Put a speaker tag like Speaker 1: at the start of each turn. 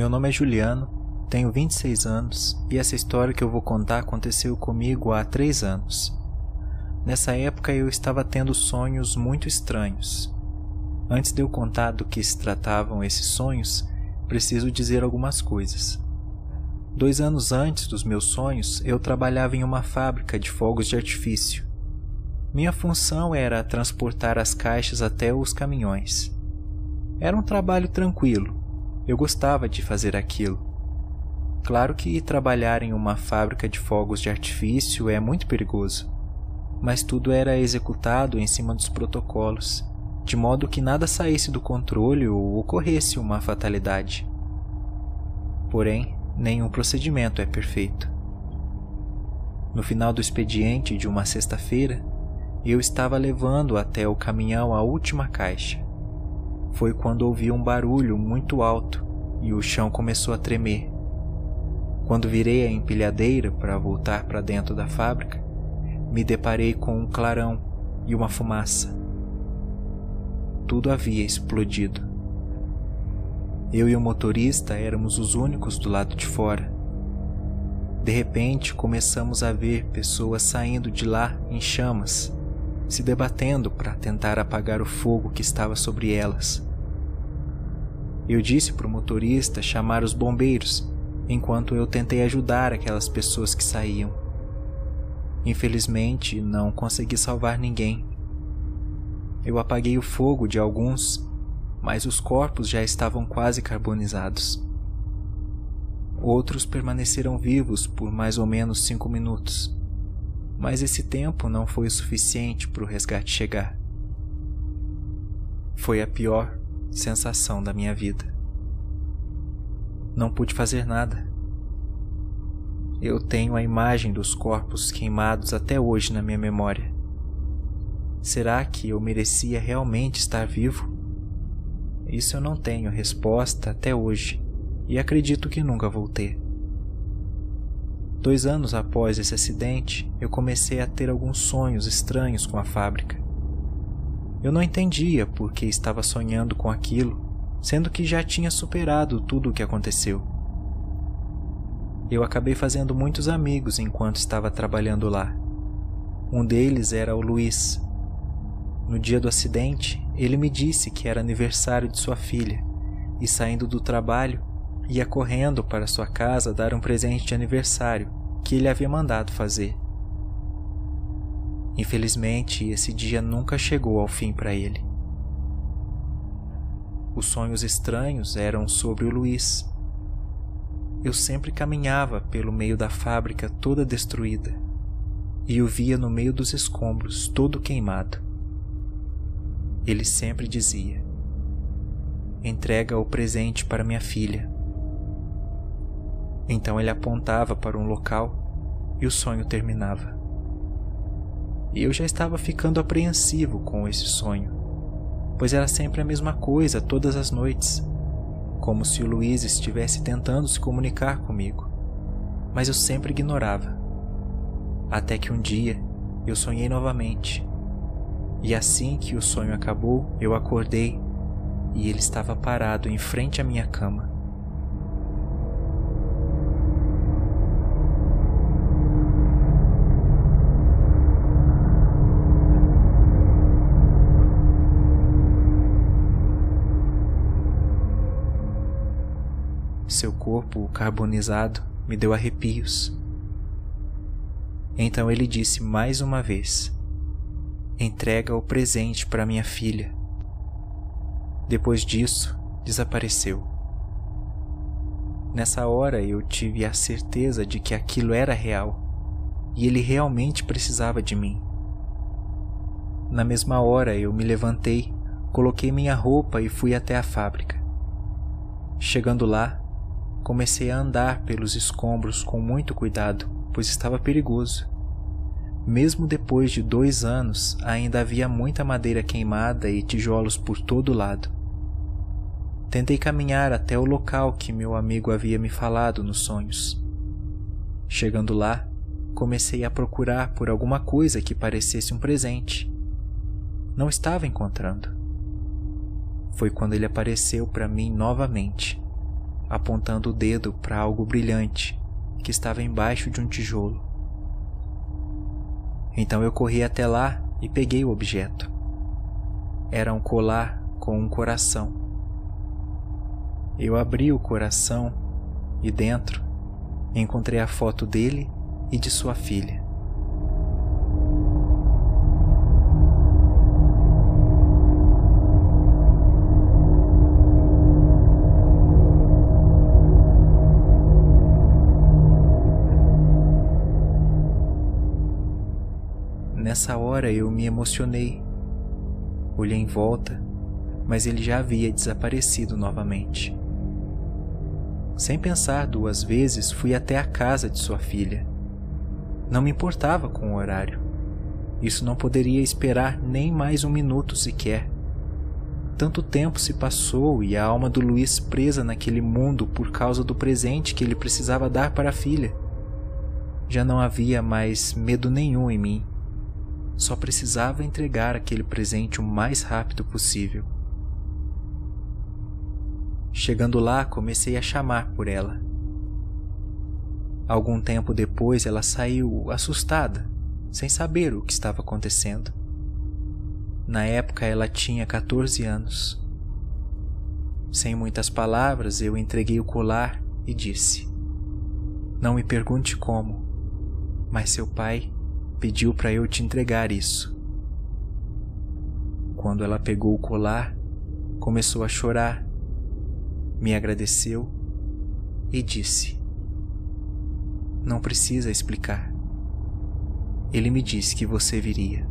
Speaker 1: Meu nome é Juliano, tenho 26 anos e essa história que eu vou contar aconteceu comigo há três anos. Nessa época eu estava tendo sonhos muito estranhos. Antes de eu contar do que se tratavam esses sonhos, preciso dizer algumas coisas. Dois anos antes dos meus sonhos, eu trabalhava em uma fábrica de fogos de artifício. Minha função era transportar as caixas até os caminhões. Era um trabalho tranquilo, eu gostava de fazer aquilo. Claro que trabalhar em uma fábrica de fogos de artifício é muito perigoso, mas tudo era executado em cima dos protocolos, de modo que nada saísse do controle ou ocorresse uma fatalidade. Porém, nenhum procedimento é perfeito. No final do expediente de uma sexta-feira, eu estava levando até o caminhão a última caixa foi quando ouvi um barulho muito alto e o chão começou a tremer. Quando virei a empilhadeira para voltar para dentro da fábrica, me deparei com um clarão e uma fumaça. Tudo havia explodido. Eu e o motorista éramos os únicos do lado de fora. De repente, começamos a ver pessoas saindo de lá em chamas se debatendo para tentar apagar o fogo que estava sobre elas. Eu disse para o motorista chamar os bombeiros, enquanto eu tentei ajudar aquelas pessoas que saíam. Infelizmente, não consegui salvar ninguém. Eu apaguei o fogo de alguns, mas os corpos já estavam quase carbonizados. Outros permaneceram vivos por mais ou menos cinco minutos mas esse tempo não foi o suficiente para o resgate chegar. Foi a pior sensação da minha vida. Não pude fazer nada. Eu tenho a imagem dos corpos queimados até hoje na minha memória. Será que eu merecia realmente estar vivo? Isso eu não tenho resposta até hoje e acredito que nunca vou ter. Dois anos após esse acidente, eu comecei a ter alguns sonhos estranhos com a fábrica. Eu não entendia por que estava sonhando com aquilo, sendo que já tinha superado tudo o que aconteceu. Eu acabei fazendo muitos amigos enquanto estava trabalhando lá. Um deles era o Luiz. No dia do acidente, ele me disse que era aniversário de sua filha e, saindo do trabalho, ia correndo para sua casa dar um presente de aniversário que ele havia mandado fazer. Infelizmente, esse dia nunca chegou ao fim para ele. Os sonhos estranhos eram sobre o Luiz. Eu sempre caminhava pelo meio da fábrica toda destruída e o via no meio dos escombros todo queimado. Ele sempre dizia: Entrega o presente para minha filha. Então ele apontava para um local e o sonho terminava. E eu já estava ficando apreensivo com esse sonho, pois era sempre a mesma coisa todas as noites, como se o Luiz estivesse tentando se comunicar comigo, mas eu sempre ignorava. Até que um dia eu sonhei novamente, e assim que o sonho acabou, eu acordei e ele estava parado em frente à minha cama. Seu corpo carbonizado me deu arrepios. Então ele disse mais uma vez: Entrega o presente para minha filha. Depois disso, desapareceu. Nessa hora eu tive a certeza de que aquilo era real e ele realmente precisava de mim. Na mesma hora eu me levantei, coloquei minha roupa e fui até a fábrica. Chegando lá, Comecei a andar pelos escombros com muito cuidado, pois estava perigoso. Mesmo depois de dois anos, ainda havia muita madeira queimada e tijolos por todo lado. Tentei caminhar até o local que meu amigo havia me falado nos sonhos. Chegando lá, comecei a procurar por alguma coisa que parecesse um presente. Não estava encontrando. Foi quando ele apareceu para mim novamente apontando o dedo para algo brilhante que estava embaixo de um tijolo. Então eu corri até lá e peguei o objeto. Era um colar com um coração. Eu abri o coração e dentro encontrei a foto dele e de sua filha. Nessa hora eu me emocionei. Olhei em volta, mas ele já havia desaparecido novamente. Sem pensar duas vezes, fui até a casa de sua filha. Não me importava com o horário. Isso não poderia esperar nem mais um minuto sequer. Tanto tempo se passou e a alma do Luiz presa naquele mundo por causa do presente que ele precisava dar para a filha. Já não havia mais medo nenhum em mim. Só precisava entregar aquele presente o mais rápido possível. Chegando lá, comecei a chamar por ela. Algum tempo depois, ela saiu assustada, sem saber o que estava acontecendo. Na época, ela tinha 14 anos. Sem muitas palavras, eu entreguei o colar e disse: Não me pergunte como, mas seu pai pediu para eu te entregar isso. Quando ela pegou o colar, começou a chorar, me agradeceu e disse: Não precisa explicar. Ele me disse que você viria.